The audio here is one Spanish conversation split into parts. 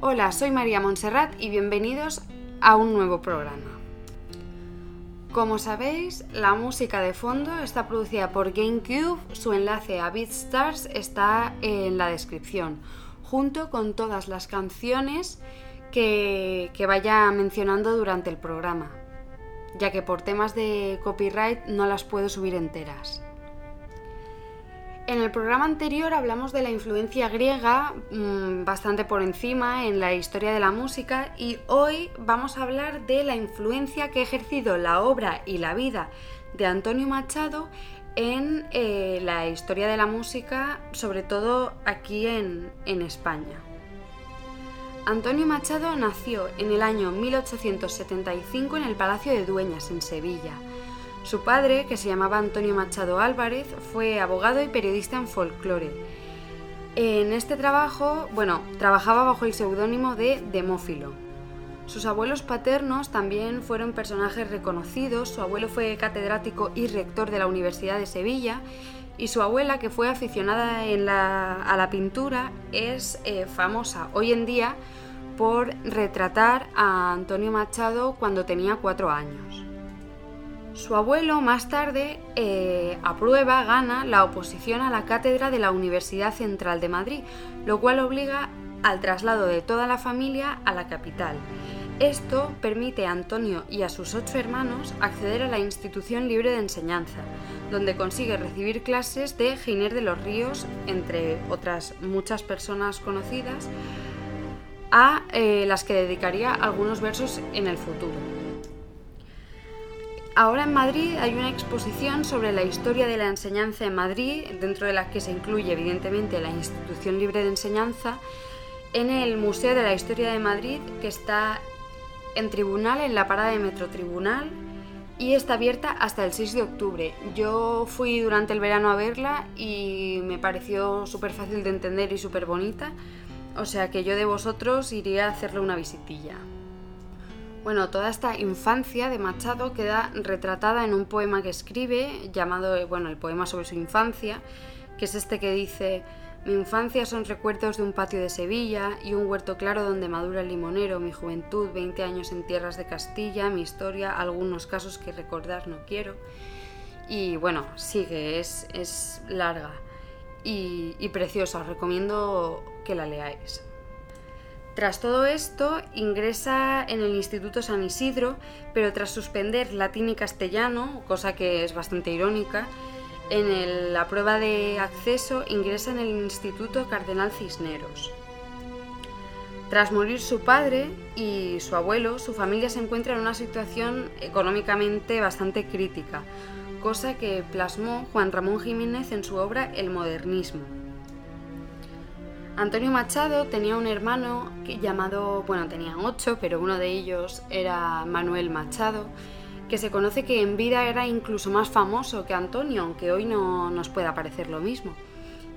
Hola, soy María Montserrat y bienvenidos a un nuevo programa. Como sabéis, la música de fondo está producida por GameCube, su enlace a BeatStars está en la descripción, junto con todas las canciones que, que vaya mencionando durante el programa, ya que por temas de copyright no las puedo subir enteras. En el programa anterior hablamos de la influencia griega mmm, bastante por encima en la historia de la música y hoy vamos a hablar de la influencia que ha ejercido la obra y la vida de Antonio Machado en eh, la historia de la música, sobre todo aquí en, en España. Antonio Machado nació en el año 1875 en el Palacio de Dueñas, en Sevilla. Su padre, que se llamaba Antonio Machado Álvarez, fue abogado y periodista en folclore. En este trabajo, bueno, trabajaba bajo el seudónimo de Demófilo. Sus abuelos paternos también fueron personajes reconocidos. Su abuelo fue catedrático y rector de la Universidad de Sevilla y su abuela, que fue aficionada a la pintura, es eh, famosa hoy en día por retratar a Antonio Machado cuando tenía cuatro años. Su abuelo más tarde eh, aprueba, gana la oposición a la cátedra de la Universidad Central de Madrid, lo cual obliga al traslado de toda la familia a la capital. Esto permite a Antonio y a sus ocho hermanos acceder a la institución libre de enseñanza, donde consigue recibir clases de Giner de los Ríos, entre otras muchas personas conocidas, a eh, las que dedicaría algunos versos en el futuro. Ahora en Madrid hay una exposición sobre la historia de la enseñanza en Madrid, dentro de la que se incluye evidentemente la Institución Libre de Enseñanza, en el Museo de la Historia de Madrid, que está en Tribunal, en la parada de Metro Tribunal, y está abierta hasta el 6 de octubre. Yo fui durante el verano a verla y me pareció súper fácil de entender y súper bonita, o sea que yo de vosotros iría a hacerle una visitilla. Bueno, toda esta infancia de Machado queda retratada en un poema que escribe llamado, bueno, el poema sobre su infancia, que es este que dice, mi infancia son recuerdos de un patio de Sevilla y un huerto claro donde madura el limonero, mi juventud, 20 años en tierras de Castilla, mi historia, algunos casos que recordar no quiero. Y bueno, sigue, es, es larga y, y preciosa, os recomiendo que la leáis. Tras todo esto, ingresa en el Instituto San Isidro, pero tras suspender latín y castellano, cosa que es bastante irónica, en la prueba de acceso ingresa en el Instituto Cardenal Cisneros. Tras morir su padre y su abuelo, su familia se encuentra en una situación económicamente bastante crítica, cosa que plasmó Juan Ramón Jiménez en su obra El modernismo. Antonio Machado tenía un hermano llamado, bueno, tenían ocho, pero uno de ellos era Manuel Machado, que se conoce que en vida era incluso más famoso que Antonio, aunque hoy no nos pueda parecer lo mismo.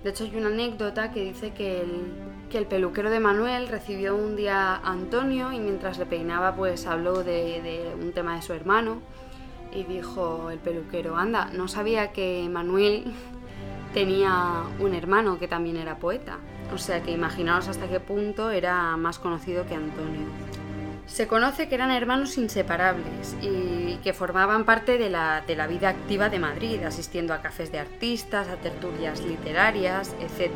De hecho, hay una anécdota que dice que el, que el peluquero de Manuel recibió un día a Antonio y mientras le peinaba, pues habló de, de un tema de su hermano y dijo el peluquero, anda, no sabía que Manuel tenía un hermano que también era poeta. O sea que imaginaos hasta qué punto era más conocido que Antonio. Se conoce que eran hermanos inseparables y que formaban parte de la, de la vida activa de Madrid, asistiendo a cafés de artistas, a tertulias literarias, etc.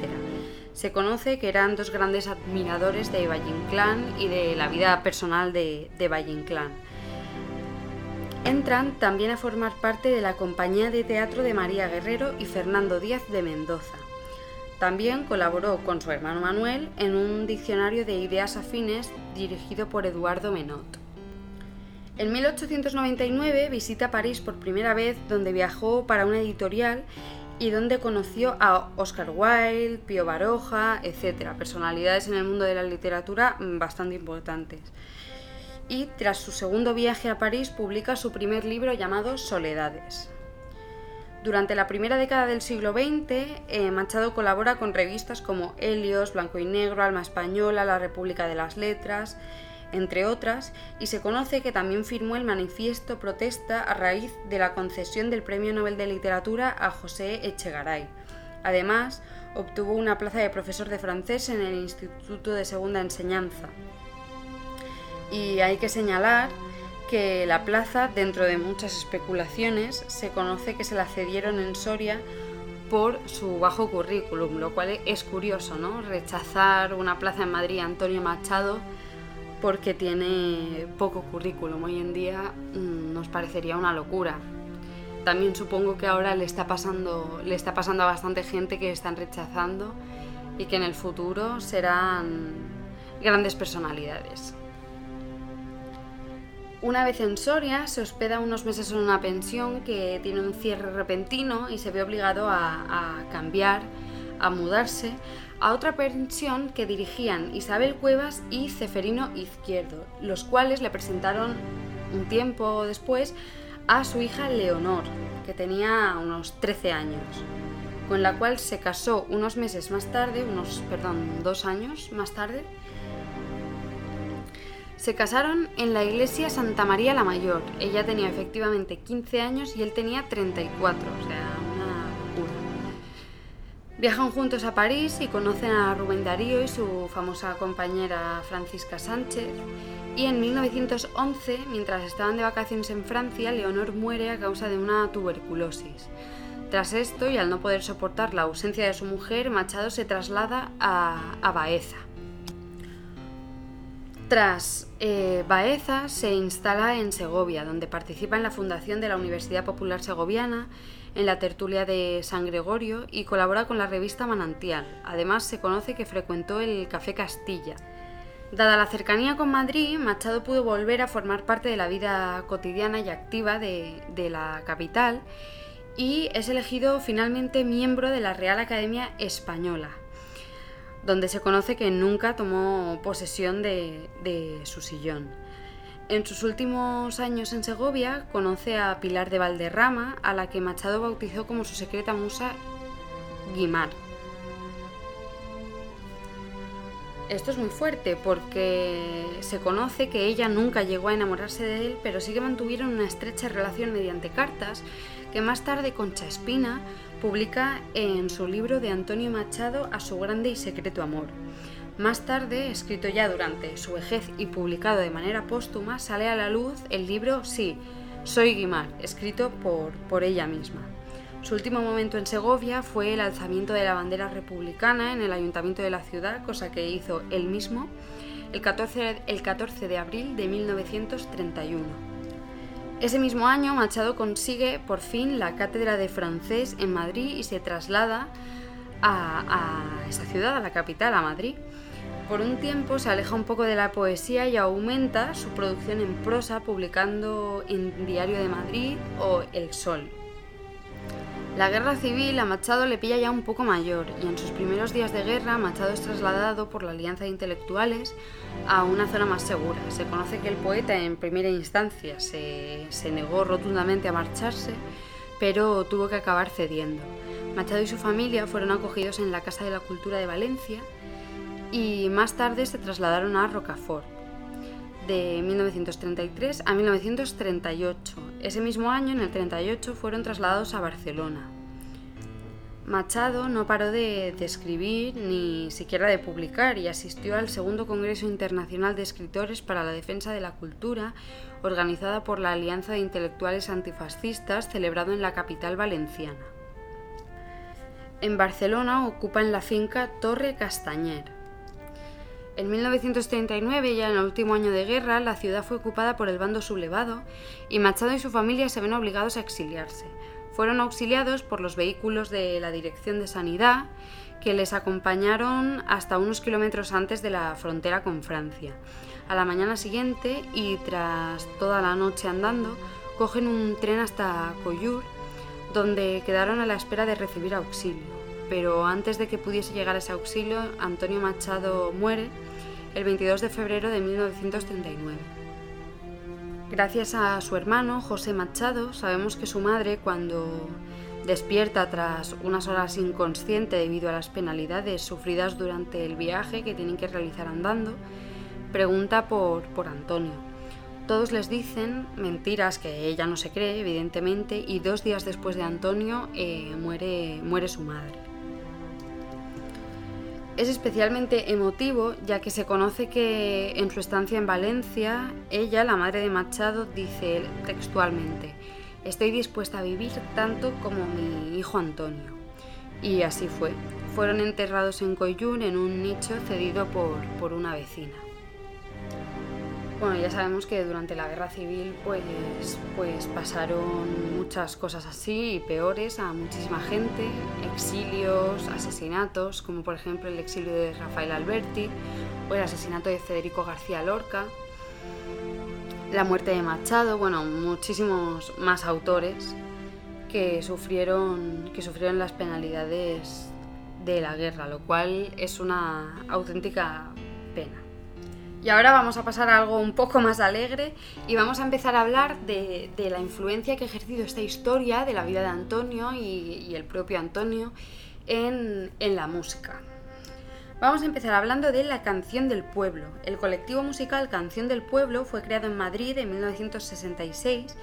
Se conoce que eran dos grandes admiradores de Valle Inclán y de la vida personal de, de Valle Inclán. Entran también a formar parte de la compañía de teatro de María Guerrero y Fernando Díaz de Mendoza. También colaboró con su hermano Manuel en un diccionario de ideas afines dirigido por Eduardo Menot. En 1899 visita París por primera vez, donde viajó para una editorial y donde conoció a Oscar Wilde, Pío Baroja, etc., personalidades en el mundo de la literatura bastante importantes. Y tras su segundo viaje a París publica su primer libro llamado Soledades. Durante la primera década del siglo XX, eh, Machado colabora con revistas como Helios, Blanco y Negro, Alma Española, La República de las Letras, entre otras, y se conoce que también firmó el manifiesto protesta a raíz de la concesión del Premio Nobel de Literatura a José Echegaray. Además, obtuvo una plaza de profesor de francés en el Instituto de Segunda Enseñanza. Y hay que señalar que la plaza, dentro de muchas especulaciones, se conoce que se la cedieron en Soria por su bajo currículum, lo cual es curioso, ¿no? Rechazar una plaza en Madrid a Antonio Machado porque tiene poco currículum. Hoy en día mm, nos parecería una locura. También supongo que ahora le está pasando, le está pasando a bastante gente que están rechazando y que en el futuro serán grandes personalidades. Una vez en Soria, se hospeda unos meses en una pensión que tiene un cierre repentino y se ve obligado a, cambiar, a mudarse a otra pensión que dirigían Isabel Cuevas y Ceferino Izquierdo, los cuales le presentaron un tiempo después a su hija Leonor, que tenía unos 13 años, con la cual se casó unos meses más tarde, unos, perdón, dos años más tarde, se casaron en la iglesia Santa María la Mayor. Ella tenía efectivamente 15 años y él tenía 34, o sea, una locura. Viajan juntos a París y conocen a Rubén Darío y su famosa compañera Francisca Sánchez. Y en 1911, mientras estaban de vacaciones en Francia, Leonor muere a causa de una tuberculosis. Tras esto, y al no poder soportar la ausencia de su mujer, Machado se traslada a, a Baeza. Tras eh, Baeza se instala en Segovia, donde participa en la fundación de la Universidad Popular Segoviana, en la tertulia de San Gregorio y colabora con la revista Manantial. Además, se conoce que frecuentó el Café Castilla. Dada la cercanía con Madrid, Machado pudo volver a formar parte de la vida cotidiana y activa de la capital y es elegido finalmente miembro de la Real Academia Española, donde se conoce que nunca tomó posesión de, su sillón. En sus últimos años en Segovia conoce a Pilar de Valderrama, a la que Machado bautizó como su secreta musa Guimar. Esto es muy fuerte porque se conoce que ella nunca llegó a enamorarse de él, pero sí que mantuvieron una estrecha relación mediante cartas que más tarde Concha Espina publica en su libro de Antonio Machado A su grande y secreto amor. Más tarde, escrito ya durante su vejez y publicado de manera póstuma, sale a la luz el libro Sí, soy Guimar, escrito por, por ella misma. Su último momento en Segovia fue el alzamiento de la bandera republicana en el ayuntamiento de la ciudad, cosa que hizo él mismo el 14, el 14 de abril de 1931. Ese mismo año Machado consigue por fin la cátedra de francés en Madrid y se traslada a, esa ciudad, a la capital, a Madrid. Por un tiempo se aleja un poco de la poesía y aumenta su producción en prosa publicando en Diario de Madrid o El Sol. La guerra civil a Machado le pilla ya un poco mayor y en sus primeros días de guerra Machado es trasladado por la Alianza de Intelectuales a una zona más segura. Se conoce que el poeta en primera instancia se, se negó rotundamente a marcharse, pero tuvo que acabar cediendo. Machado y su familia fueron acogidos en la Casa de la Cultura de Valencia y más tarde se trasladaron a Rocafort de 1933 a 1938. Ese mismo año, en el 38, fueron trasladados a Barcelona. Machado no paró de, escribir ni siquiera de publicar y asistió al segundo Congreso Internacional de Escritores para la Defensa de la Cultura, organizada por la Alianza de Intelectuales Antifascistas, celebrado en la capital valenciana. En Barcelona ocupa en la finca Torre Castañer. En 1939, ya en el último año de guerra, la ciudad fue ocupada por el bando sublevado y Machado y su familia se ven obligados a exiliarse. Fueron auxiliados por los vehículos de la Dirección de Sanidad que les acompañaron hasta unos kilómetros antes de la frontera con Francia. A la mañana siguiente y tras toda la noche andando, cogen un tren hasta Collur, donde quedaron a la espera de recibir auxilio. Pero antes de que pudiese llegar ese auxilio, Antonio Machado muere el 22 de febrero de 1939. Gracias a su hermano, José Machado, sabemos que su madre, cuando despierta tras unas horas inconsciente debido a las penalidades sufridas durante el viaje que tienen que realizar andando, pregunta por, por Antonio. Todos les dicen mentiras que ella no se cree, evidentemente, y dos días después de Antonio eh, muere, muere su madre. Es especialmente emotivo ya que se conoce que en su estancia en Valencia, ella, la madre de Machado, dice textualmente, estoy dispuesta a vivir tanto como mi hijo Antonio. Y así fue. Fueron enterrados en Coyún en un nicho cedido por, por una vecina. Bueno, ya sabemos que durante la guerra civil pues, pues pasaron muchas cosas así y peores a muchísima gente, exilios, asesinatos, como por ejemplo el exilio de Rafael Alberti o el asesinato de Federico García Lorca, la muerte de Machado, bueno, muchísimos más autores que sufrieron, que sufrieron las penalidades de la guerra, lo cual es una auténtica pena. Y ahora vamos a pasar a algo un poco más alegre y vamos a empezar a hablar de, la influencia que ha ejercido esta historia de la vida de Antonio y, el propio Antonio en, la música. Vamos a empezar hablando de La Canción del Pueblo. El colectivo musical Canción del Pueblo fue creado en Madrid en 1966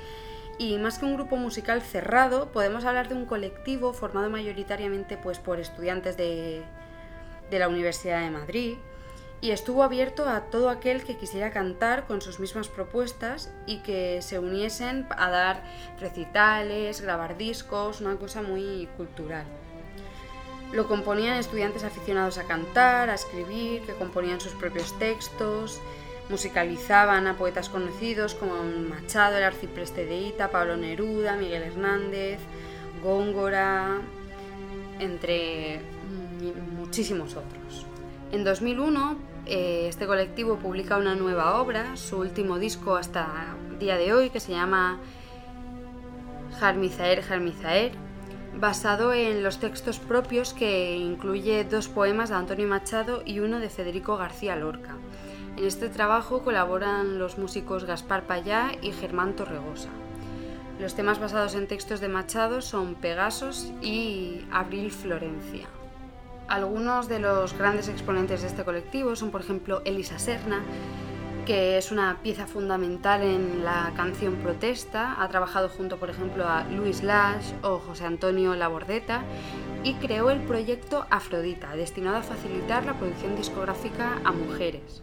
y más que un grupo musical cerrado, podemos hablar de un colectivo formado mayoritariamente pues, por estudiantes de la Universidad de Madrid, y estuvo abierto a todo aquel que quisiera cantar con sus mismas propuestas y que se uniesen a dar recitales, grabar discos, una cosa muy cultural. Lo componían estudiantes aficionados a cantar, a escribir, que componían sus propios textos, musicalizaban a poetas conocidos como Machado, el arcipreste de Ita, Pablo Neruda, Miguel Hernández, Góngora, entre muchísimos otros. En 2001 eh, este colectivo publica una nueva obra, su último disco hasta el día de hoy, que se llama Jarmizaer Jarmizaer, basado en los textos propios que incluye dos poemas de Antonio Machado y uno de Federico García Lorca. En este trabajo colaboran los músicos Gaspar Payá y Germán Torregosa. Los temas basados en textos de Machado son Pegasos y Abril Florencia. Algunos de los grandes exponentes de este colectivo son, por ejemplo, Elisa Serna, que es una pieza fundamental en la canción Protesta. Ha trabajado junto, por ejemplo, a Luis Lash o José Antonio Labordeta y creó el proyecto Afrodita, destinado a facilitar la producción discográfica a mujeres.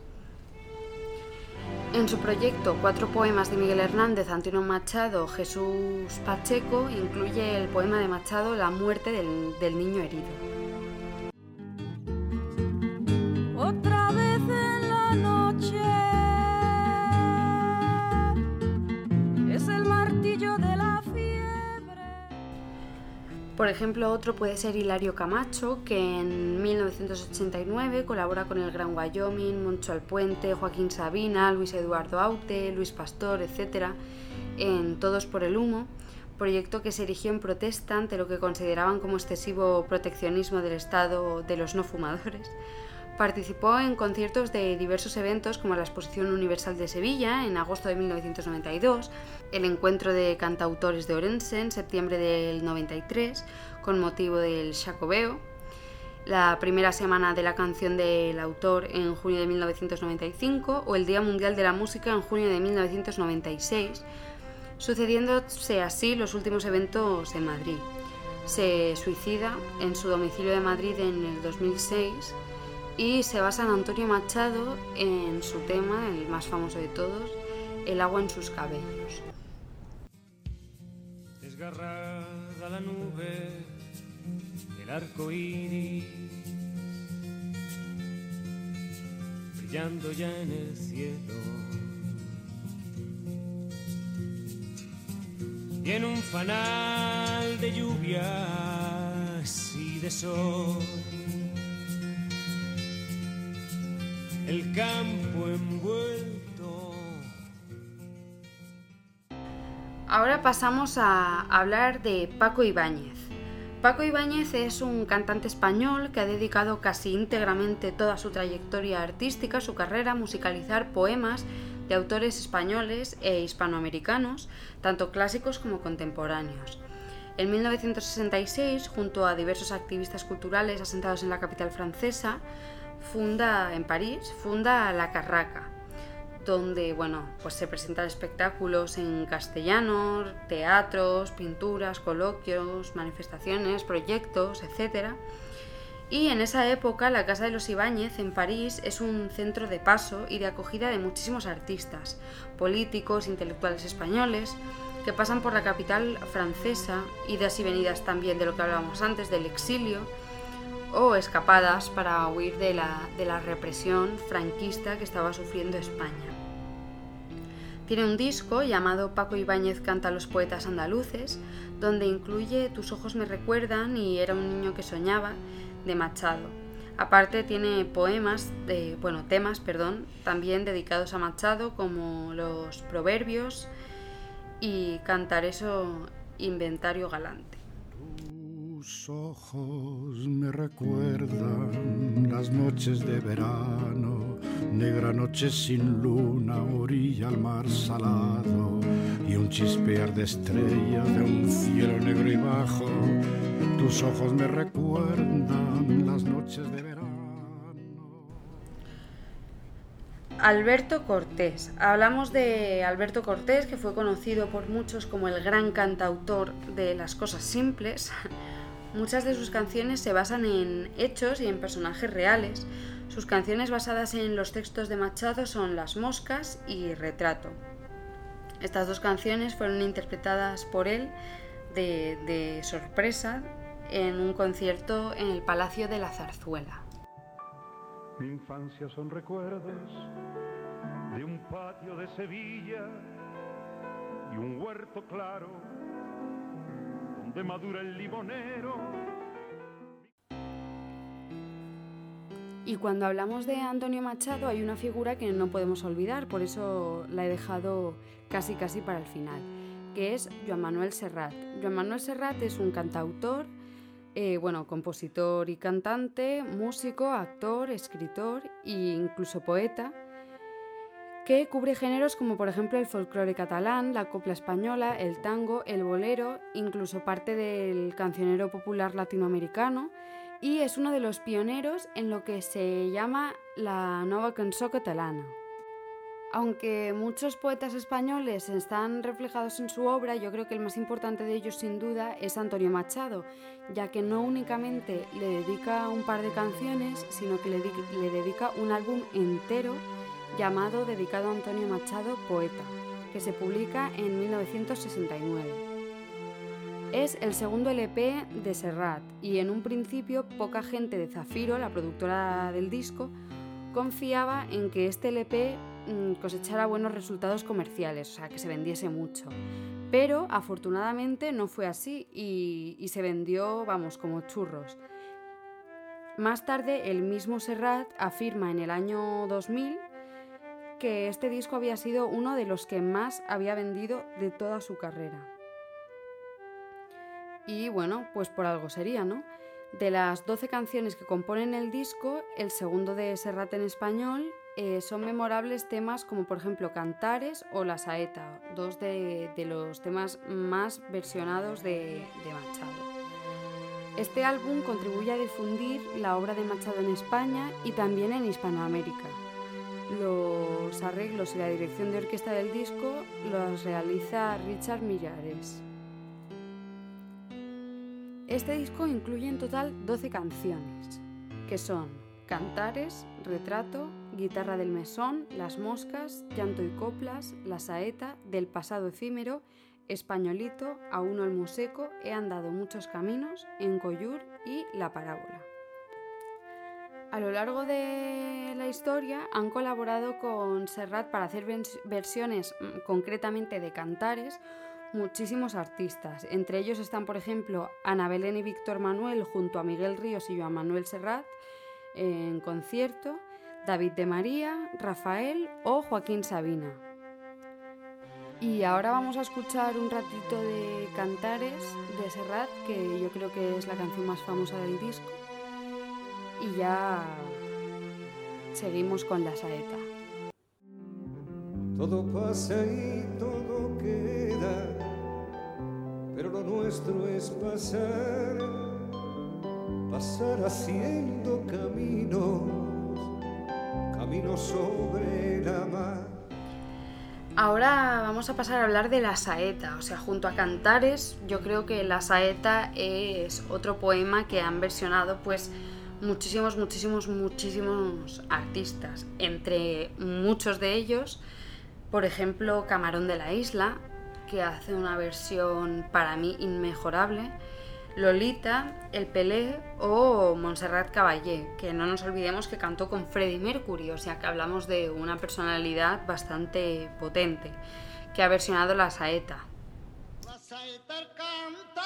En su proyecto Cuatro poemas de Miguel Hernández, Antonio Machado, Jesús Pacheco incluye el poema de Machado La muerte del, del niño herido. Por ejemplo, otro puede ser Hilario Camacho, que en 1989 colabora con el Gran Wyoming, Moncho Alpuente, Joaquín Sabina, Luis Eduardo Aute, Luis Pastor, etc., en Todos por el Humo, proyecto que se erigió en protesta ante lo que consideraban como excesivo proteccionismo del Estado de los no fumadores. Participó en conciertos de diversos eventos como la Exposición Universal de Sevilla en agosto de 1992, el Encuentro de Cantautores de Orense en septiembre del 93 con motivo del Jacobeo, la primera semana de la canción del autor en junio de 1995 o el Día Mundial de la Música en junio de 1996, sucediéndose así los últimos eventos en Madrid. Se suicida en su domicilio de Madrid en el 2006 y se basa en Antonio Machado en su tema, el más famoso de todos, El agua en sus cabellos. Desgarrada la nube, el arco iris, brillando ya en el cielo. Y en un fanal de lluvias y de sol el campo envuelto. Ahora pasamos a hablar de Paco Ibáñez. Paco Ibáñez es un cantante español que ha dedicado casi íntegramente toda su trayectoria artística, su carrera, a musicalizar poemas de autores españoles e hispanoamericanos, tanto clásicos como contemporáneos. En 1966, junto a diversos activistas culturales asentados en la capital francesa, funda en París, funda La Carraca, donde bueno, pues se presentan espectáculos en castellano, teatros, pinturas, coloquios, manifestaciones, proyectos, etc. Y en esa época la Casa de los Ibáñez en París es un centro de paso y de acogida de muchísimos artistas, políticos, intelectuales españoles, que pasan por la capital francesa, idas y venidas también de lo que hablábamos antes, del exilio, o escapadas para huir de la, de la represión franquista que estaba sufriendo España. Tiene un disco llamado Paco Ibáñez canta a los poetas andaluces, donde incluye Tus ojos me recuerdan y Era un niño que soñaba de Machado. Aparte tiene poemas, de, bueno, temas, perdón, también dedicados a Machado como los proverbios y cantar eso inventario galante. Tus ojos me recuerdan las noches de verano negra noche sin luna, orilla al mar salado y un chispear de estrellas de un cielo negro y bajo. Tus ojos me recuerdan las noches de verano. Alberto Cortés. Hablamos de Alberto Cortés, que fue conocido por muchos como el gran cantautor de las cosas simples. Muchas de sus canciones se basan en hechos y en personajes reales, sus canciones basadas en los textos de Machado son Las Moscas y Retrato. Estas dos canciones fueron interpretadas por él de, sorpresa en un concierto en el Palacio de la Zarzuela. Mi infancia son recuerdos de un patio de Sevilla y un huerto claro madura el Y cuando hablamos de Antonio Machado hay una figura que no podemos olvidar, por eso la he dejado casi casi para el final, que es Joan Manuel Serrat. Joan Manuel Serrat es un cantautor, eh, bueno, compositor y cantante, músico, actor, escritor e incluso poeta, que cubre géneros como por ejemplo el folclore catalán, la copla española, el tango, el bolero, incluso parte del cancionero popular latinoamericano, y es uno de los pioneros en lo que se llama la nueva canción catalana. Aunque muchos poetas españoles están reflejados en su obra, yo creo que el más importante de ellos sin duda es Antonio Machado, ya que no únicamente le dedica un par de canciones, sino que le, dedica un álbum entero llamado Dedicado a Antonio Machado Poeta, que se publica en 1969. Es el segundo LP de Serrat y en un principio poca gente de Zafiro, la productora del disco, confiaba en que este LP mm, cosechara buenos resultados comerciales, o sea, que se vendiese mucho. Pero afortunadamente no fue así y, se vendió, vamos, como churros. Más tarde, el mismo Serrat afirma en el año 2000 que este disco había sido uno de los que más había vendido de toda su carrera. Y bueno, pues por algo sería, ¿no? De las 12 canciones que componen el disco, el segundo de Serrat en español, eh, son memorables temas como por ejemplo Cantares o La Saeta, dos de, los temas más versionados de, de Machado. Este álbum contribuye a difundir la obra de Machado en España y también en Hispanoamérica. Los arreglos y la dirección de orquesta del disco los realiza Richard Millares. Este disco incluye en total 12 canciones, que son Cantares, Retrato, Guitarra del Mesón, Las Moscas, Llanto y Coplas, La Saeta, Del Pasado Efímero, Españolito, A uno el Museco, He andado muchos caminos, En Coyur y La Parábola. A lo largo de la historia han colaborado con Serrat para hacer versiones mm, concretamente de cantares muchísimos artistas. Entre ellos están, por ejemplo, Ana Belén y Víctor Manuel junto a Miguel Ríos y Joan Manuel Serrat en concierto, David de María, Rafael o Joaquín Sabina. Y ahora vamos a escuchar un ratito de Cantares de Serrat, que yo creo que es la canción más famosa del disco. Y ya seguimos con la saeta. Todo pasa y todo queda pero lo nuestro es pasar, pasar haciendo caminos, caminos sobre la mar. Ahora vamos a pasar a hablar de la saeta, o sea, junto a Cantares, yo creo que la saeta es otro poema que han versionado pues muchísimos, muchísimos, muchísimos artistas. Entre muchos de ellos, por ejemplo, Camarón de la Isla, que hace una versión para mí inmejorable. Lolita, El Pelé o Montserrat Caballé, que no nos olvidemos que cantó con Freddie Mercury, o sea que hablamos de una personalidad bastante potente, que ha versionado la saeta. La saeta canta.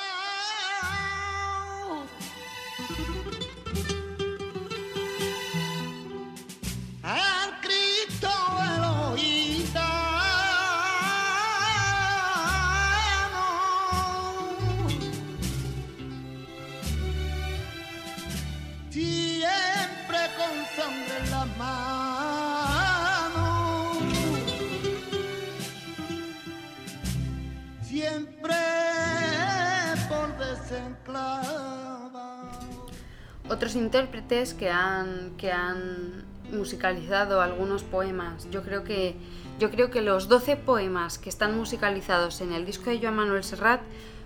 Otros intérpretes que han, que han musicalizado algunos poemas, yo creo que yo creo que los 12 poemas que están musicalizados en el disco de Joan Manuel Serrat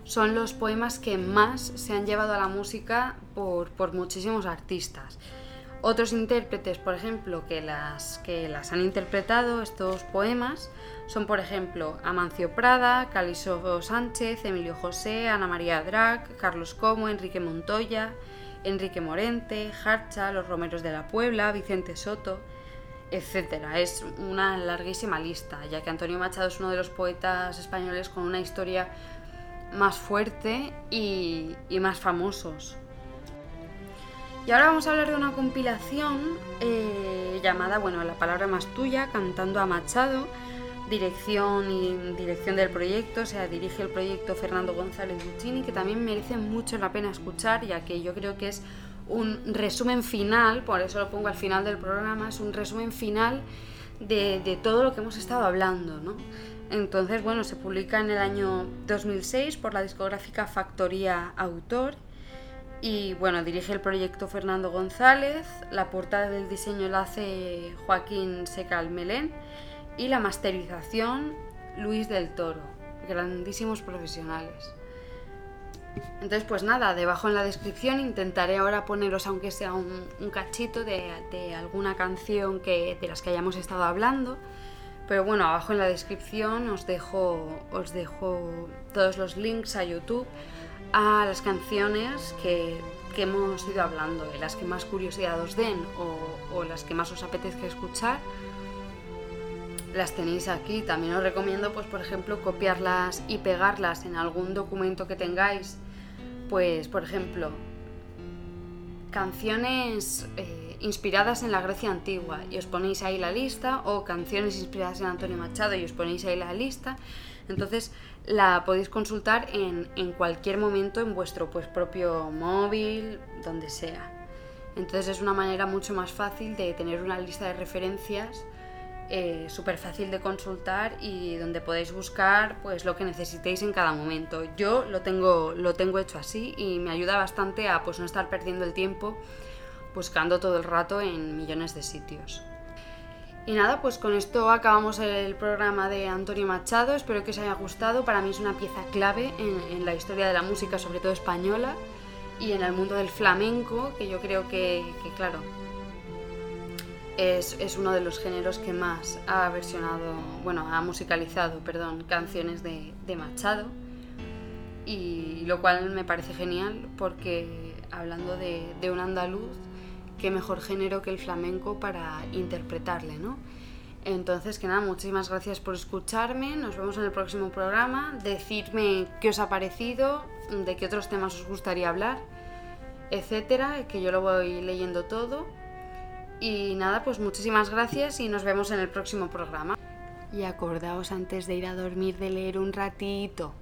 son los poemas que más se han llevado a la música por, por muchísimos artistas. Otros intérpretes, por ejemplo, que las, que las han interpretado, estos poemas, son, por ejemplo, Amancio Prada, Caliso Sánchez, Emilio José, Ana María Drac, Carlos Como, Enrique Montoya, Enrique Morente, Harcha, Los Romeros de la Puebla, Vicente Soto, etc. Es una larguísima lista, ya que Antonio Machado es uno de los poetas españoles con una historia más fuerte y, y más famosos. Y ahora vamos a hablar de una compilación eh, llamada, bueno, La palabra más tuya, cantando a Machado, dirección y dirección del proyecto, o sea, dirige el proyecto Fernando González Buccini, que también merece mucho la pena escuchar, ya que yo creo que es un resumen final, por eso lo pongo al final del programa, es un resumen final de, de todo lo que hemos estado hablando, ¿no? Entonces, bueno, se publica en el año 2006 por la discográfica Factoría Autor y bueno, dirige el proyecto Fernando González, la portada del diseño la hace Joaquín Secal Melén y la masterización Luis del Toro, grandísimos profesionales. Entonces, pues nada, debajo en la descripción intentaré ahora poneros, aunque sea un, cachito de, de, alguna canción que, de las que hayamos estado hablando. Pero bueno, abajo en la descripción os dejo, os dejo todos los links a YouTube a las canciones que, hemos ido hablando, y las que más curiosidad os den o, las que más os apetezca escuchar, las tenéis aquí. También os recomiendo, pues por ejemplo, copiarlas y pegarlas en algún documento que tengáis. Pues, por ejemplo, canciones eh, inspiradas en la Grecia antigua y os ponéis ahí la lista, o canciones inspiradas en Antonio Machado y os ponéis ahí la lista. Entonces, la podéis consultar en, cualquier momento en vuestro pues, propio móvil, donde sea. Entonces es una manera mucho más fácil de tener una lista de referencias eh, súper fácil de consultar y donde podéis buscar pues lo que necesitéis en cada momento. Yo lo tengo, lo tengo hecho así y me ayuda bastante a pues no estar perdiendo el tiempo buscando todo el rato en millones de sitios. Y nada, pues con esto acabamos el programa de Antonio Machado. Espero que os haya gustado. Para mí es una pieza clave en, la historia de la música, sobre todo española, y en el mundo del flamenco, que yo creo que, claro, es, uno de los géneros que más ha versionado, bueno, ha musicalizado, perdón, canciones de, Machado. Y lo cual me parece genial porque hablando de, de un andaluz, qué mejor género que el flamenco para interpretarle, ¿no? Entonces, que nada, muchísimas gracias por escucharme, nos vemos en el próximo programa, decidme qué os ha parecido, de qué otros temas os gustaría hablar, etcétera, que yo lo voy leyendo todo. Y nada, pues muchísimas gracias y nos vemos en el próximo programa. Y acordaos antes de ir a dormir de leer un ratito.